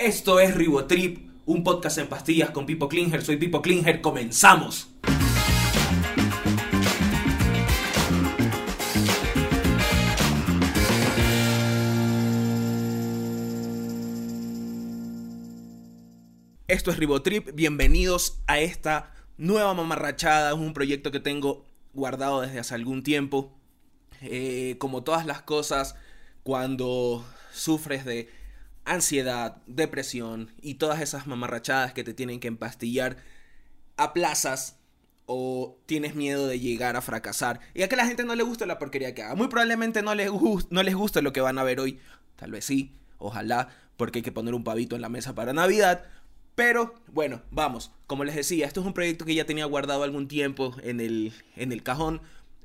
Esto es Ribotrip, un podcast en pastillas con Pipo Klinger. Soy Pipo Klinger, comenzamos. Esto es Ribotrip, bienvenidos a esta nueva mamarrachada, es un proyecto que tengo guardado desde hace algún tiempo. Eh, como todas las cosas, cuando sufres de ansiedad, depresión y todas esas mamarrachadas que te tienen que empastillar, aplazas o tienes miedo de llegar a fracasar. Y a que la gente no le gusta la porquería que haga. Muy probablemente no les, no les guste lo que van a ver hoy. Tal vez sí, ojalá, porque hay que poner un pavito en la mesa para Navidad. Pero bueno, vamos. Como les decía, esto es un proyecto que ya tenía guardado algún tiempo en el, en el cajón.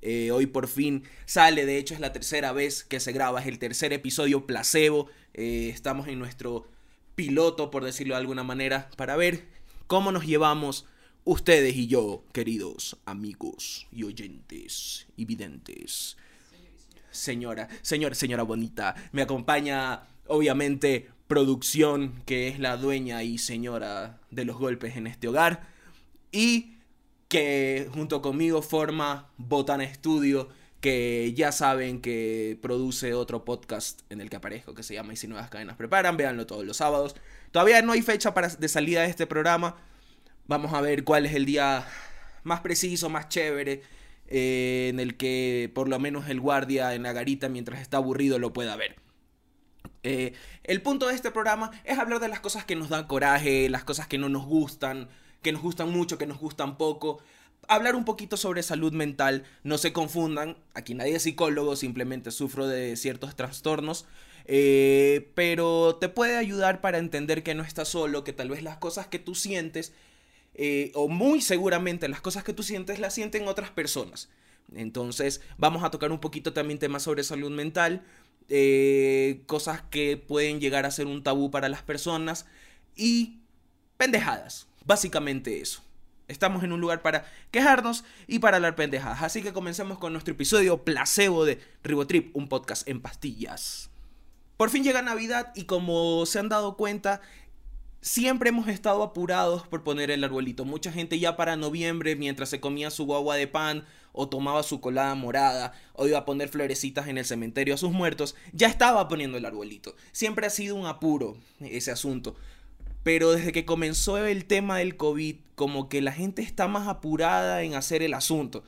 Eh, hoy por fin sale, de hecho es la tercera vez que se graba, es el tercer episodio placebo. Eh, estamos en nuestro piloto, por decirlo de alguna manera, para ver cómo nos llevamos ustedes y yo, queridos amigos y oyentes y videntes. Señora, señora, señora bonita, me acompaña obviamente producción, que es la dueña y señora de los golpes en este hogar, y que junto conmigo forma Botana Studio, que ya saben que produce otro podcast en el que aparezco que se llama Y si nuevas cadenas preparan, véanlo todos los sábados. Todavía no hay fecha para, de salida de este programa. Vamos a ver cuál es el día más preciso, más chévere, eh, en el que por lo menos el guardia en la garita mientras está aburrido lo pueda ver. Eh, el punto de este programa es hablar de las cosas que nos dan coraje, las cosas que no nos gustan, que nos gustan mucho, que nos gustan poco hablar un poquito sobre salud mental. No se confundan, aquí nadie es psicólogo, simplemente sufro de ciertos trastornos. Eh, pero te puede ayudar para entender que no estás solo, que tal vez las cosas que tú sientes, eh, o muy seguramente las cosas que tú sientes, las sienten otras personas. Entonces vamos a tocar un poquito también temas sobre salud mental, eh, cosas que pueden llegar a ser un tabú para las personas y pendejadas. Básicamente eso. Estamos en un lugar para quejarnos y para hablar pendejadas. Así que comencemos con nuestro episodio placebo de Ribotrip, un podcast en pastillas. Por fin llega Navidad y como se han dado cuenta, siempre hemos estado apurados por poner el arbolito. Mucha gente ya para noviembre, mientras se comía su guagua de pan o tomaba su colada morada o iba a poner florecitas en el cementerio a sus muertos, ya estaba poniendo el arbolito. Siempre ha sido un apuro ese asunto. Pero desde que comenzó el tema del COVID, como que la gente está más apurada en hacer el asunto.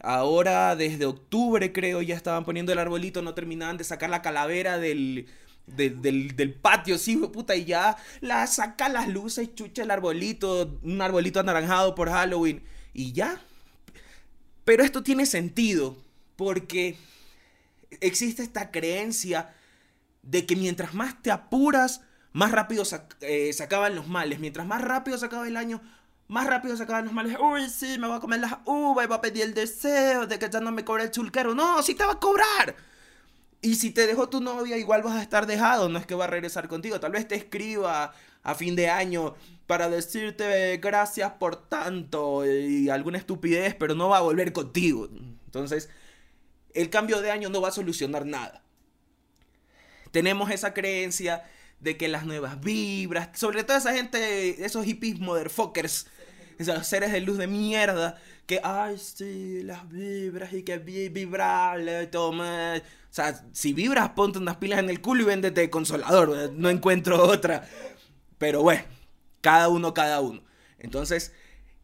Ahora, desde octubre creo, ya estaban poniendo el arbolito, no terminaban de sacar la calavera del, del, patio, sí, puta, y ya la saca las luces, chucha el arbolito, un arbolito anaranjado por Halloween, y ya. Pero esto tiene sentido, porque existe esta creencia de que mientras más te apuras, más rápido eh, se acaban los males. Mientras más rápido se acaba el año, más rápido se acaban los males. Uy, sí, me voy a comer las uvas y voy a pedir el deseo de que ya no me cobre el chulquero. No, sí te va a cobrar. Y si te dejó tu novia, igual vas a estar dejado. No es que va a regresar contigo. Tal vez te escriba a fin de año para decirte gracias por tanto y alguna estupidez, pero no va a volver contigo. Entonces, el cambio de año no va a solucionar nada. Tenemos esa creencia de que las nuevas vibras, sobre todo esa gente, esos hippies motherfuckers, esos seres de luz de mierda, que, ay, sí, las vibras y que vibrarle, toma. O sea, si vibras, ponte unas pilas en el culo y véndete consolador, no encuentro otra. Pero bueno, cada uno, cada uno. Entonces,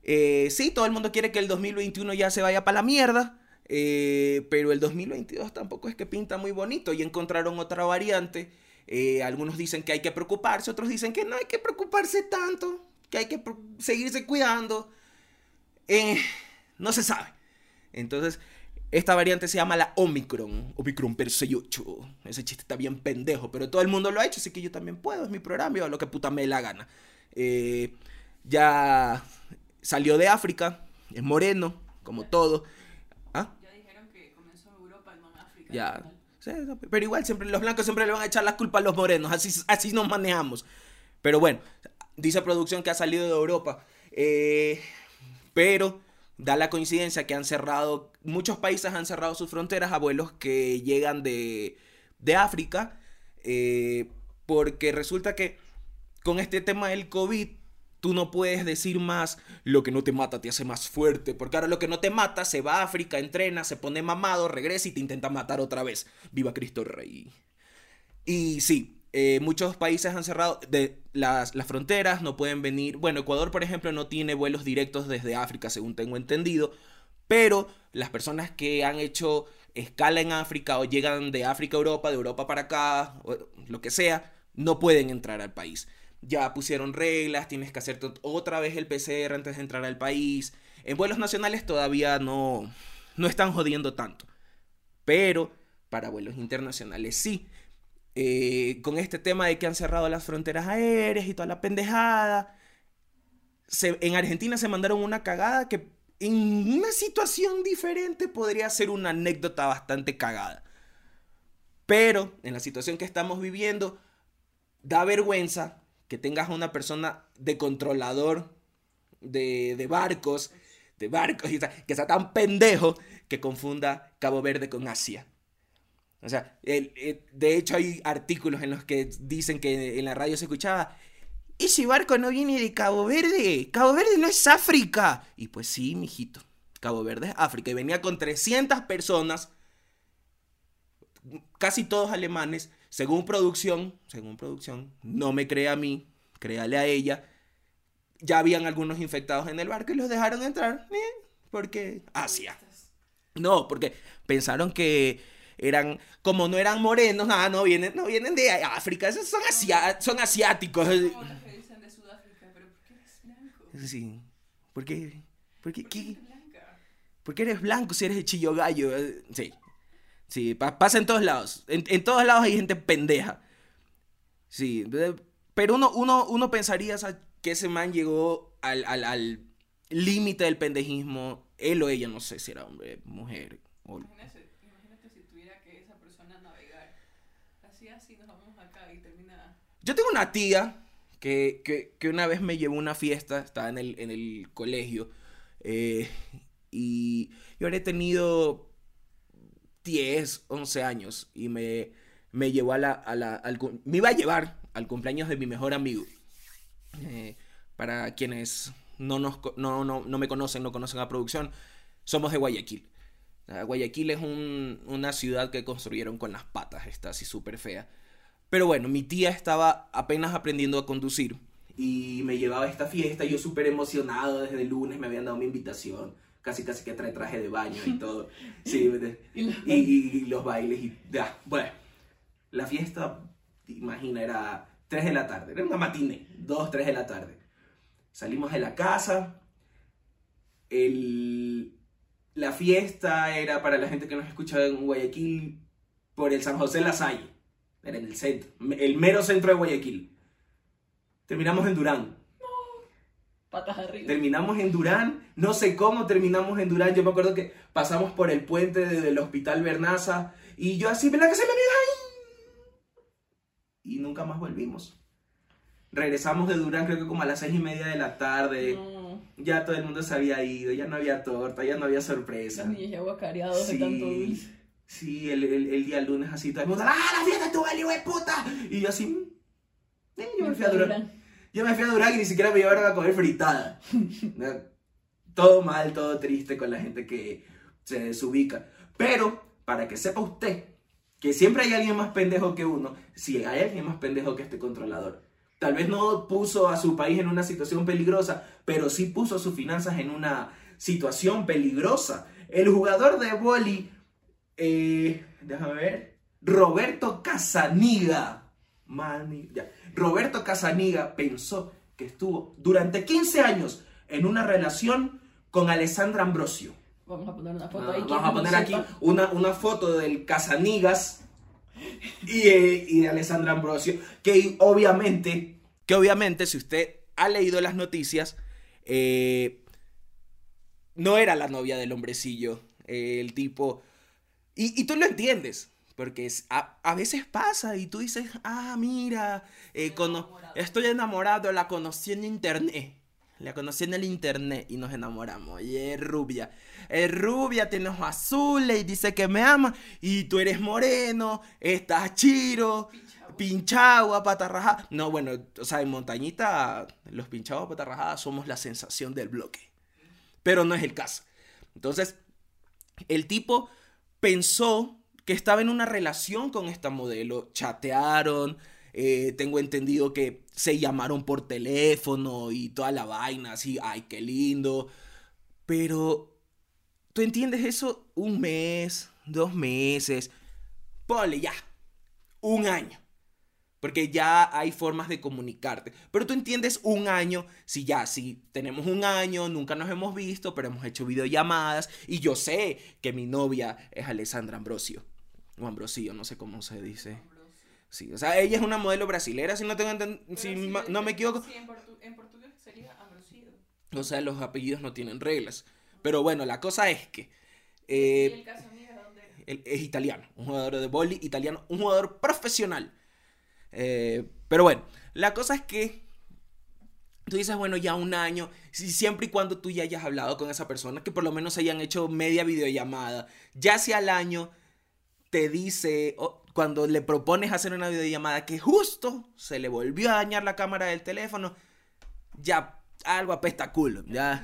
eh, sí, todo el mundo quiere que el 2021 ya se vaya para la mierda. Eh, pero el 2022 tampoco es que pinta muy bonito y encontraron otra variante eh, algunos dicen que hay que preocuparse, otros dicen que no hay que preocuparse tanto, que hay que seguirse cuidando. Eh, no se sabe. Entonces, esta variante se llama la Omicron, Omicron per 68. Ese chiste está bien pendejo, pero todo el mundo lo ha hecho, así que yo también puedo, es mi programa, yo lo que puta me la gana. Eh, ya salió de África, es moreno, como todo. ¿Ah? Ya dijeron que comenzó en Europa no en África. Ya. Pero igual, siempre, los blancos siempre le van a echar la culpa a los morenos. Así, así nos manejamos. Pero bueno, dice producción que ha salido de Europa. Eh, pero da la coincidencia que han cerrado, muchos países han cerrado sus fronteras a vuelos que llegan de, de África. Eh, porque resulta que con este tema del COVID, tú no puedes decir más lo que no te mata te hace más fuerte, porque ahora lo que no te mata se va a África, entrena, se pone mamado, regresa y te intenta matar otra vez. Viva Cristo Rey. Y sí, eh, muchos países han cerrado las, las, fronteras, no pueden venir. Bueno, Ecuador, por ejemplo, no tiene vuelos directos desde África, según tengo entendido. Pero las personas que han hecho escala en África o llegan de África a Europa, de Europa para acá, lo que sea, no pueden entrar al país. Ya pusieron reglas, tienes que hacer otra vez el PCR antes de entrar al país. En vuelos nacionales todavía no, no están jodiendo tanto. Pero para vuelos internacionales sí. Eh, con este tema de que han cerrado las fronteras aéreas y toda la pendejada. en Argentina se mandaron una cagada que en una situación diferente podría ser una anécdota bastante cagada. Pero en la situación que estamos viviendo, da vergüenza que tengas a una persona de controlador de, de barcos, de barcos, que sea tan pendejo que confunda Cabo Verde con Asia. O sea, de hecho hay artículos en los que dicen que en la radio se escuchaba, ese barco no viene de Cabo Verde, Cabo Verde no es África. Y pues sí, mijito, Cabo Verde es África. Y venía con 300 personas, casi todos alemanes, según producción, según producción, no me crea a mí, créale a ella. Ya habían algunos infectados en el barco y los dejaron entrar, ¿eh? porque Asia. No, porque pensaron que eran, como no eran morenos, nada, ah, no vienen, no vienen de África, esos son, son asiáticos. de Sudáfrica, pero ¿por qué eres blanco? Sí, ¿por qué? ¿Por qué? qué? ¿Por qué eres blanco si eres de chillo gallo? Sí, sí, pasa en todos lados, en, todos lados hay gente pendeja. Sí, pero uno, uno, uno pensaría que ese man llegó al, al, al límite del pendejismo, él o ella, no sé si era hombre, mujer. O... Yo tengo una tía que, una vez me llevó a una fiesta, estaba en el, colegio, eh, y yo habría tenido 10, 11 años, y me, me llevó a la, a la me iba a llevar al cumpleaños de mi mejor amigo. Eh, para quienes no, nos, no, no, no, me conocen, no conocen la producción, somos de Guayaquil. Guayaquil es una ciudad que construyeron con las patas, está así súper fea. Pero bueno, mi tía estaba apenas aprendiendo a conducir y me llevaba a esta fiesta. Yo súper emocionado desde el lunes, me habían dado mi invitación. Casi, casi que trae traje de baño y todo. Sí, y, los bailes y ya. Bueno, la fiesta, imagina, era 3 de la tarde. Era una matiné, 2, 3 de la tarde. Salimos de la casa. El, la fiesta era para la gente que nos escucha en Guayaquil por el San José La Salle. Era en el centro, el mero centro de Guayaquil. Terminamos en Durán. Patas arriba. Terminamos en Durán. No sé cómo terminamos en Durán. Yo me acuerdo que pasamos por el puente del Hospital Bernaza. Y yo así, ¿verdad que se me ahí? Y nunca más volvimos. Regresamos de Durán creo que como a las seis y media de la tarde. Ya todo el mundo se había ido, ya no había torta, ya no había sorpresa. Los niños ya guacareados de tanto dulce. Sí, el, el, día lunes así, todo el mundo, ¡ah, la fiesta tu hijo de puta! Y yo así, eh, yo me fui a Durán. Yo me fui a Durán y ni siquiera me llevaron a comer fritada. todo mal, todo triste con la gente que se desubica. Pero, para que sepa usted que siempre hay alguien más pendejo que uno, si hay alguien más pendejo que este controlador. Tal vez no puso a su país en una situación peligrosa, pero sí puso sus finanzas en una situación peligrosa. El jugador de boli eh, déjame ver. Roberto Casaniga. Mani, ya. Roberto Casaniga pensó que estuvo durante 15 años en una relación con Alessandra Ambrosio. Vamos a poner una foto ahí. Vamos a poner aquí una, una, foto del Casanigas y, eh, y, de Alessandra Ambrosio. Que obviamente, que obviamente, si usted ha leído las noticias, eh, no era la novia del hombrecillo. el tipo y, tú lo entiendes, porque a, veces pasa y tú dices, ah, mira, eh, estoy enamorado, la conocí en internet. La conocí en el internet y nos enamoramos. Y es rubia. Es rubia, tiene ojos azules y dice que me ama. Y tú eres moreno, estás chiro. pinchados a patarrajada. No, bueno, o sea, en montañita, los pinchados a patarrajada somos la sensación del bloque. Pero no es el caso. Entonces, el tipo pensó que estaba en una relación con esta modelo, chatearon, eh, tengo entendido que se llamaron por teléfono y toda la vaina, así, ay, qué lindo. Pero, ¿tú entiendes eso? Un mes, dos meses, ponle ya, un año. Porque ya hay formas de comunicarte. Pero tú entiendes un año, si ya, si tenemos un año, nunca nos hemos visto, pero hemos hecho videollamadas. Y yo sé que mi novia es Alessandra Ambrosio. O Ambrosio, no sé cómo se dice. Sí, o sea, ella es una modelo brasilera, si no tengo si ma- no me equivoco. Sí, en, portu- en portugués sería Ambrosio. O sea, los apellidos no tienen reglas. Pero bueno, la cosa es que ¿Y eh, el dónde era? él es italiano, un jugador de boli italiano, un jugador profesional. Eh, pero bueno, la cosa es que tú dices, bueno, ya un año, si, siempre y cuando tú ya hayas hablado con esa persona, que por lo menos hayan hecho media videollamada, ya si al año te dice, cuando le propones hacer una videollamada, que justo se le volvió a dañar la cámara del teléfono, ya algo apesta culo, ya...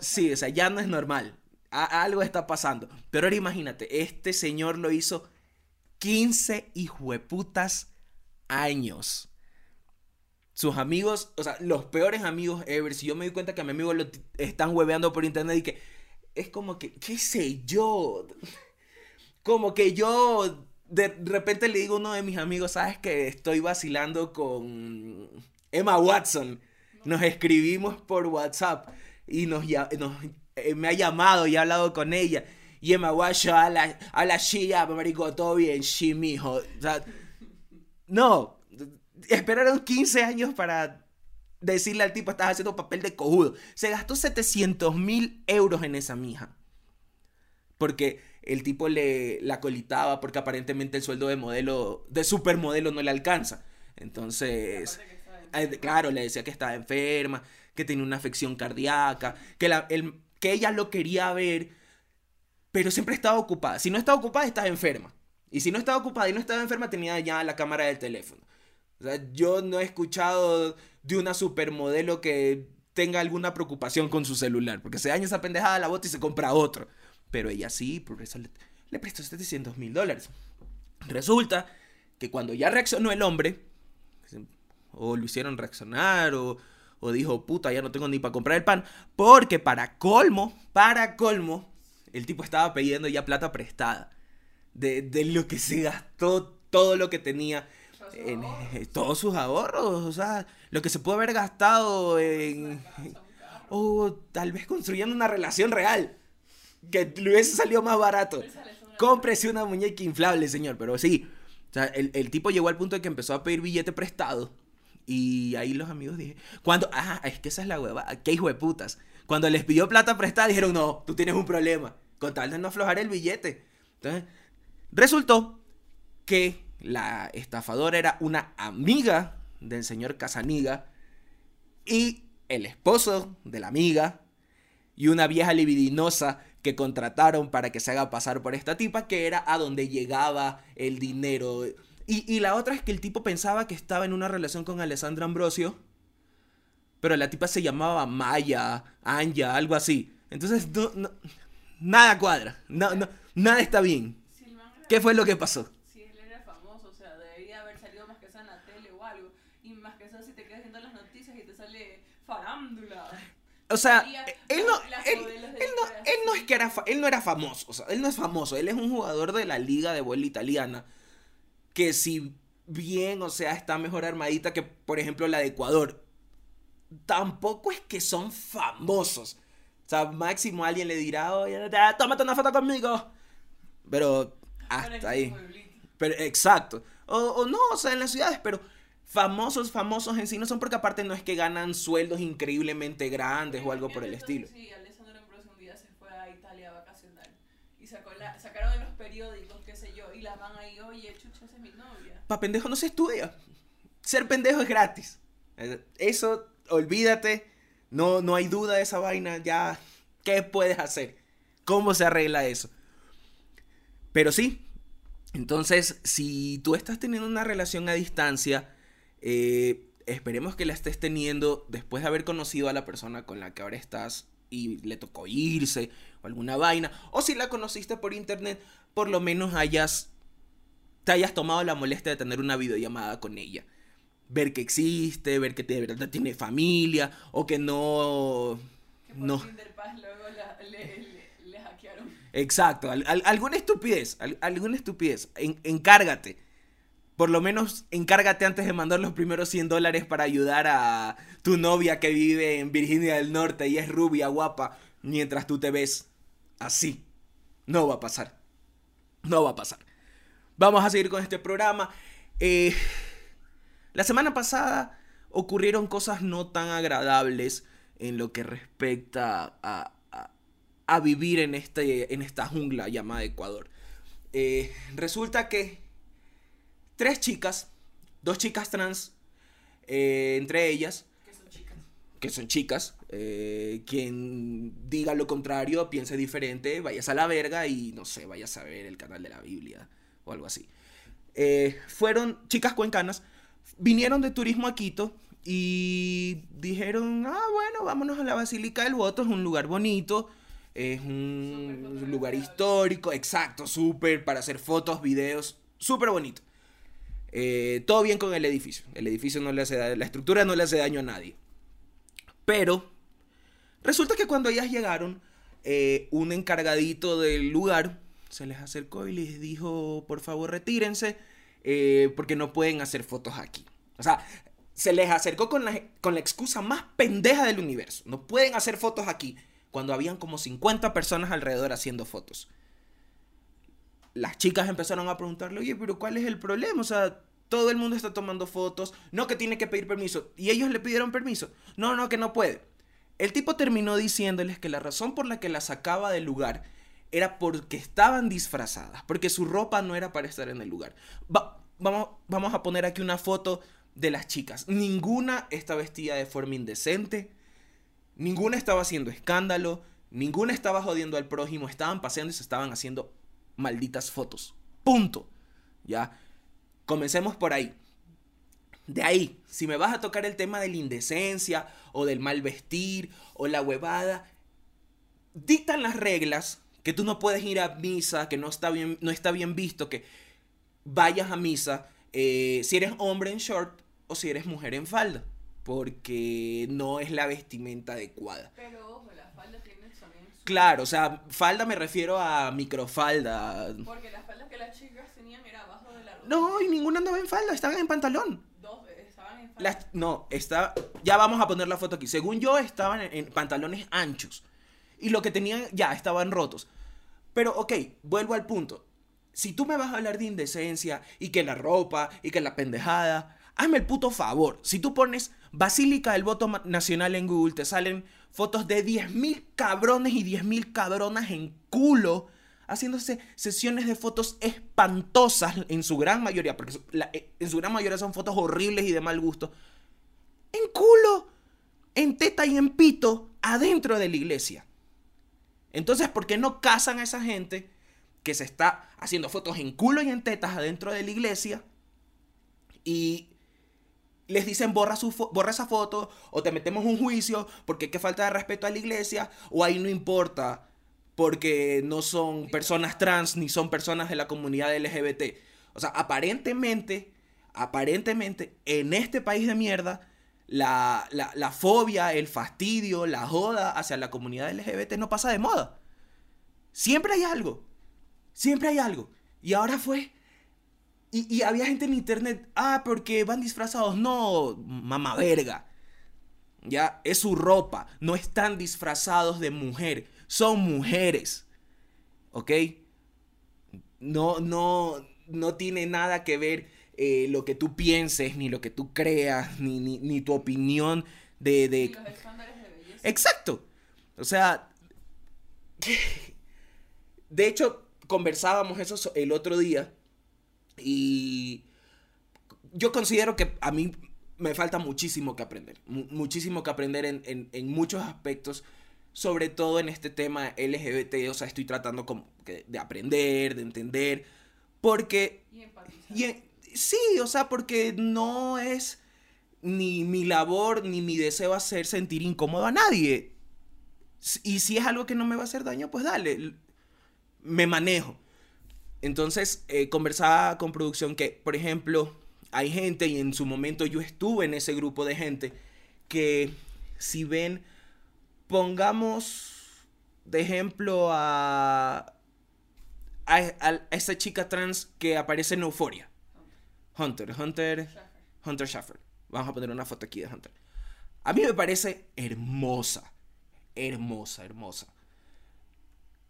Sí, o sea, ya no es normal. A- algo está pasando. Pero ahora imagínate, este señor lo hizo 15 hijueputas años. Sus amigos, o sea, los peores amigos ever. Si yo me doy cuenta que a mi amigo lo están hueveando por internet y que es como que, qué sé yo. Como que yo de repente le digo a uno de mis amigos, sabes que estoy vacilando con Emma Watson. Nos escribimos por WhatsApp y nos, nos- eh, me ha llamado y ha hablado con ella. Y Emma Watson a la, a la Shia, marico, todo bien, sí, mijo. No, esperaron 15 años para decirle al tipo, estás haciendo papel de cojudo. Se gastó 700 mil euros en esa mija. Porque el tipo le la colitaba porque aparentemente el sueldo de modelo, de supermodelo no le alcanza. Entonces, claro, le decía que estaba enferma, que tenía una afección cardíaca, que, la, el- que ella lo quería ver, pero siempre estaba ocupada. Si no estaba ocupada, estaba enferma. Y si no estaba ocupada y no estaba enferma, tenía ya la cámara del teléfono. O sea, yo no he escuchado de una supermodelo que tenga alguna preocupación con su celular, porque se daña esa pendejada, la bota y se compra otro. Pero ella sí, por eso le, prestó 700 mil dólares. Resulta que cuando ya reaccionó el hombre, o lo hicieron reaccionar, o, o dijo, puta, ya no tengo ni para comprar el pan, porque para colmo, para colmo, el tipo estaba pidiendo ya plata prestada. De, de lo que se gastó, todo lo que tenía, en, eh, todos sus ahorros, o sea, lo que se puede haber gastado en... O tal vez construyendo una relación real. Que le hubiese salido más barato. Cómprese una muñeca inflable, señor. Pero sí. O sea, el, el tipo llegó al punto de que empezó a pedir billete prestado. Y ahí los amigos dije, cuando, ah, es que esa es la hueva, qué hijo de putas. Cuando les pidió plata prestada, dijeron, no, tú tienes un problema. Con tal de no aflojar el billete. Entonces, resultó que la estafadora era una amiga del señor Casaniga y el esposo de la amiga y una vieja libidinosa que contrataron para que se haga pasar por esta tipa, que era a donde llegaba el dinero. Y, y la otra es que el tipo pensaba que estaba en una relación con Alessandra Ambrosio, pero la tipa se llamaba Maya, Anja, algo así. Entonces, no, no- nada cuadra, no, no, nada está bien. ¿Qué fue lo que pasó? O sea, él no, él, él no, es que era, él no era famoso, o sea, él no es famoso, él es un jugador de la liga de vuelo italiana que si bien, o sea, está mejor armadita que, por ejemplo, la de Ecuador, tampoco es que son famosos. O sea, máximo alguien le dirá, oye, tómate una foto conmigo. Pero hasta ahí. Pero, exacto. O, o no, o sea, en las ciudades, pero famosos, famosos en sí no son porque aparte no es que ganan sueldos increíblemente grandes o algo por el estilo. Sí, Alessandro Ambrosio un día se fue a Italia a vacacionar. Y sacó la, sacaron en los periódicos, qué ahí, oye, es mi novia. Pa' pendejo no se estudia. Ser pendejo es gratis. Eh, Eso, olvídate. No, no hay duda de esa vaina. Ya, ¿qué puedes hacer? ¿Cómo se arregla eso? Pero sí, Entonces, si tú estás teniendo una relación a distancia, eh, esperemos que la estés teniendo después de haber conocido a la persona con la que ahora estás y le tocó irse o alguna vaina. O si la conociste por internet, por lo menos hayas, te hayas tomado la molestia de tener una videollamada con ella. Ver que existe, ver que de verdad tiene familia o que no... Que por no. Luego la- le, le- le hackearon. Exacto, al- al- alguna estupidez, al- alguna estupidez. En- encárgate. Por lo menos encárgate antes de mandar los primeros 100 dólares para ayudar a tu novia que vive en Virginia del Norte y es rubia, guapa, mientras tú te ves así. No va a pasar. No va a pasar. Vamos a seguir con este programa. Eh, la semana pasada ocurrieron cosas no tan agradables en lo que respecta a, a- a vivir en, este, en esta jungla llamada Ecuador. Eh, resulta que tres chicas, dos chicas trans, eh, entre ellas, Que son chicas. que son chicas, eh, quien diga lo contrario, piense diferente, vayas a la verga y no sé, vayas a ver el canal de la Biblia o algo así. Eh, fueron chicas cuencanas, vinieron de turismo a Quito y dijeron, ah, bueno, vámonos a la Basílica del Voto, es un lugar bonito, es un lugar histórico, exacto, súper, para hacer fotos, videos, súper bonito. Eh, todo bien con el edificio. El edificio no le hace da- la estructura no le hace daño a nadie. Pero resulta que cuando ellas llegaron, eh, un encargadito del lugar se les acercó y les dijo, por favor, retírense, eh, porque no pueden hacer fotos aquí. O sea, se les acercó con la, con la excusa más pendeja del universo. No pueden hacer fotos aquí, cuando habían como 50 personas alrededor haciendo fotos las chicas empezaron a preguntarle, oye, pero ¿cuál es el problema? O sea, todo el mundo está tomando fotos, no que tiene que pedir permiso. Y ellos le pidieron permiso. No, no, que no puede. El tipo terminó diciéndoles que la razón por la que las sacaba del lugar era porque estaban disfrazadas, porque su ropa no era para estar en el lugar. Va- vamos, vamos a poner aquí una foto de las chicas. Ninguna está vestida de forma indecente, ninguna estaba haciendo escándalo, ninguna estaba jodiendo al prójimo, estaban paseando y se estaban haciendo malditas fotos. Punto. Ya. Comencemos por ahí. De ahí, si me vas a tocar el tema de la indecencia o del mal vestir o la huevada, dictan las reglas que tú no puedes ir a misa, que no está bien, no está bien visto que vayas a misa eh, si eres hombre en short o si eres mujer en falda, porque no es la vestimenta adecuada. Pero ojo, las faldas tienen también su- Claro, o sea, falda me refiero a microfalda. Porque las faldas que las chicas tenían era abajo de la rodilla. No, y ninguna andaba en falda, estaban en pantalón. Dos eh, estaban en falda. Las, no, está, ya vamos a poner la foto aquí. Según yo, estaban en, en pantalones anchos. Y lo que tenían ya estaban rotos. Pero, ok, vuelvo al punto. Si tú me vas a hablar de indecencia y que la ropa y que la pendejada, hazme el puto favor. Si tú pones Basílica del Voto Nacional en Google, te salen fotos de 10.000 cabrones y 10.000 cabronas en culo haciéndose sesiones de fotos espantosas en su gran mayoría, porque eh, en su gran mayoría son fotos horribles y de mal gusto. En culo, en teta y en pito, adentro de la iglesia. Entonces, ¿por qué no casan a esa gente que se está haciendo fotos en culo y en tetas adentro de la iglesia? Y les dicen borra, esa foto o te metemos un juicio porque qué falta de respeto a la iglesia o ahí no importa porque no son personas trans ni son personas de la comunidad LGBT. O sea, aparentemente, aparentemente, en este país de mierda, la, la, la fobia, el fastidio, la joda hacia la comunidad LGBT no pasa de moda. Siempre hay algo. Siempre hay algo. Y ahora fue. Y, y había gente en internet, ah, porque van disfrazados. No, mamá verga. Ya, es su ropa. No están disfrazados de mujer. Son mujeres. ¿Ok? No, no, no tiene nada que ver eh, lo que tú pienses, ni lo que tú creas, ni, ni, ni tu opinión de, de... los estándares de belleza. Exacto. O sea, de hecho, conversábamos eso so- el otro día y yo considero que a mí me falta muchísimo que aprender, mu- muchísimo que aprender en, en- en muchos aspectos, sobre todo en este tema LGBT, o sea, estoy tratando como que de aprender, de entender, Porque... Y empatizar. y en- sí, o sea, porque no es ni mi labor ni mi deseo hacer sentir incómodo a nadie. Y si es algo que no me va a hacer daño, pues dale, me manejo. Entonces, eh, conversaba con producción que, por ejemplo, hay gente, y en su momento yo estuve en ese grupo de gente, que si ven, pongamos de ejemplo a, a, a esa chica trans que aparece en Euforia. Hunter, Hunter, Schaffer. Hunter Schaffer. Vamos a poner una foto aquí de Hunter. A mí me parece hermosa. Hermosa, hermosa.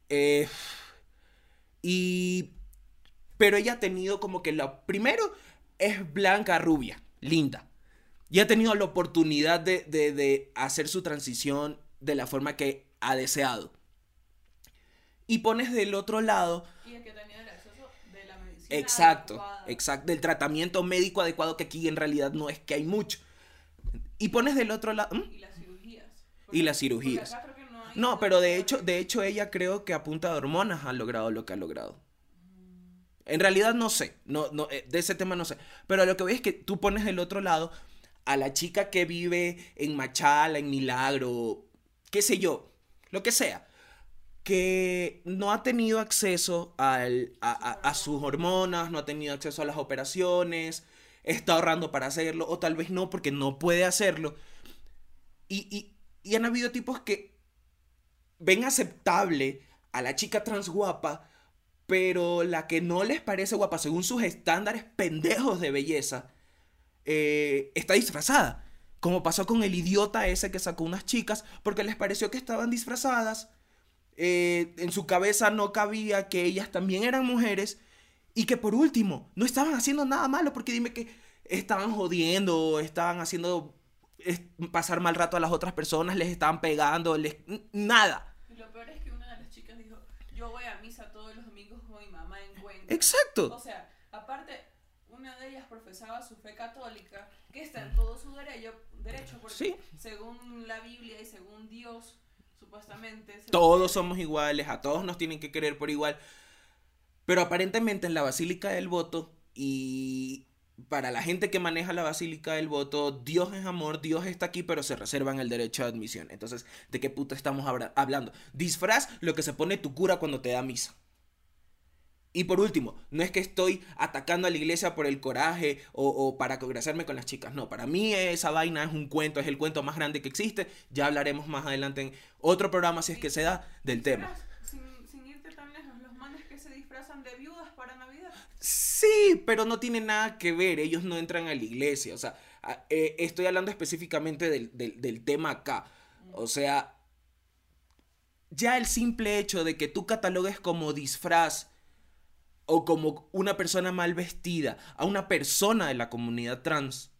Eh, y. Pero ella ha tenido como que lo primero es blanca, rubia, linda. Y ha tenido la oportunidad de, de- de hacer su transición de la forma que ha deseado. Y pones del otro lado Y el que tenía el acceso de la medicina. Exacto, adecuada. exacto, del tratamiento médico adecuado que aquí en realidad no es que hay mucho. Y pones del otro lado... ¿Mm? Y las cirugías. Y las cirugías. acá creo que no, hay No, pero de hecho, de hecho ella creo que a punta de hormonas ha logrado lo que ha logrado. En realidad no sé, no, no, eh, de ese tema no sé. Pero lo que veo es que tú pones del otro lado a la chica que vive en Machala, en Milagro, qué sé yo, lo que sea, que no ha tenido acceso a, a- a sus hormonas, no ha tenido acceso a las operaciones, está ahorrando para hacerlo, o tal vez no porque no puede hacerlo. Y, y, y han habido tipos que ven aceptable a la chica trans guapa, pero la que no les parece guapa según sus estándares pendejos de belleza, eh, está disfrazada. Como pasó con el idiota ese que sacó unas chicas porque les pareció que estaban disfrazadas. Eh, en su cabeza no cabía que ellas también eran mujeres. Y que por último, no estaban haciendo nada malo porque dime que estaban jodiendo, estaban haciendo pasar mal rato a las otras personas, les estaban pegando, les... nada. Y lo peor es que una de las chicas dijo, yo voy a misa todos los domingos con mi mamá en Cuenca. Exacto. O sea, aparte, una de ellas profesaba su fe católica, que está en todo su derecho, derecho porque Sí. según la Biblia y según Dios, supuestamente... Todos somos iguales, a todos nos tienen que querer por igual. Pero aparentemente en la Basílica del Voto y para la gente que maneja la Basílica del Voto, Dios es amor, Dios está aquí, pero se reservan el derecho de admisión. Entonces, ¿de qué puta estamos hablando? Disfraz lo que se pone tu cura cuando te da misa. Y por último, no es que estoy atacando a la iglesia por el coraje o, o para congraciarme con las chicas. No, para mí esa vaina es un cuento, es el cuento más grande que existe. Ya hablaremos más adelante en otro programa, si es que se da, del tema. Sin, sin irte tan lejos, los manes que se disfrazan de viudas para Navidad. Sí, pero no tiene nada que ver, ellos no entran a la iglesia, o sea, eh, estoy hablando específicamente del, del- del tema acá, o sea, ya el simple hecho de que tú catalogues como disfraz o como una persona mal vestida a una persona de la comunidad trans,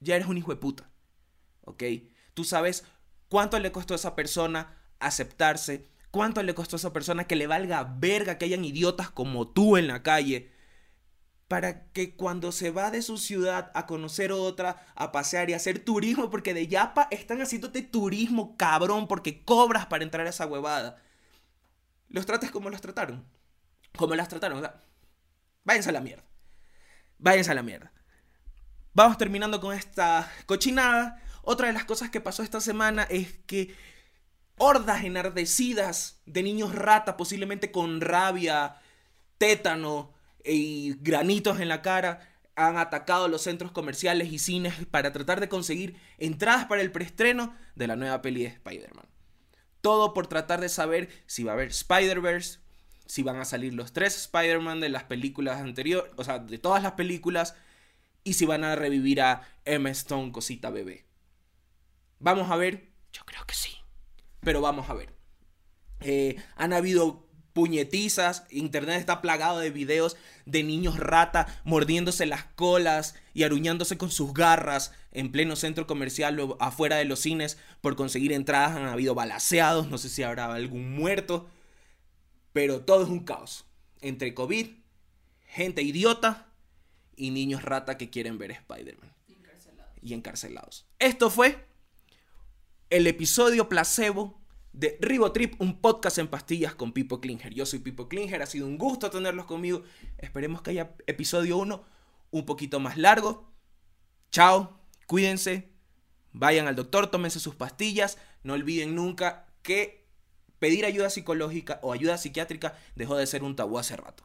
ya eres un hijo de puta, ¿ok? Tú sabes cuánto le costó a esa persona aceptarse, cuánto le costó a esa persona que le valga verga que hayan idiotas como tú en la calle, para que cuando se va de su ciudad a conocer otra, a pasear y a hacer turismo, porque de Yapa están haciéndote turismo, cabrón, porque cobras para entrar a esa huevada. Los trates como los trataron. Como las trataron, o sea, váyanse a la mierda. Váyanse a la mierda. Vamos terminando con esta cochinada. Otra de las cosas que pasó esta semana es que hordas enardecidas de niños rata, posiblemente con rabia, tétano y granitos en la cara, han atacado los centros comerciales y cines para tratar de conseguir entradas para el preestreno de la nueva peli de Spider-Man. Todo por tratar de saber si va a haber Spider-Verse, si van a salir los tres Spider-Man de las películas anteriores, o sea, de todas las películas, y si van a revivir a Emma Stone, cosita bebé. Vamos a ver, yo creo que sí, pero vamos a ver. Eh, han habido puñetizas, internet está plagado de videos de niños rata mordiéndose las colas y aruñándose con sus garras en pleno centro comercial o afuera de los cines por conseguir entradas. Han habido balaceados, no sé si habrá algún muerto, pero todo es un caos. Entre COVID, gente idiota y niños rata que quieren ver Spider-Man y encarcelados. Esto fue el episodio placebo de Ribotrip, un podcast en pastillas con Pipo Klinger. Yo soy Pipo Klinger, ha sido un gusto tenerlos conmigo. Esperemos que haya episodio 1 un poquito más largo. Chao, cuídense, vayan al doctor, tómense sus pastillas, no olviden nunca que pedir ayuda psicológica o ayuda psiquiátrica dejó de ser un tabú hace rato.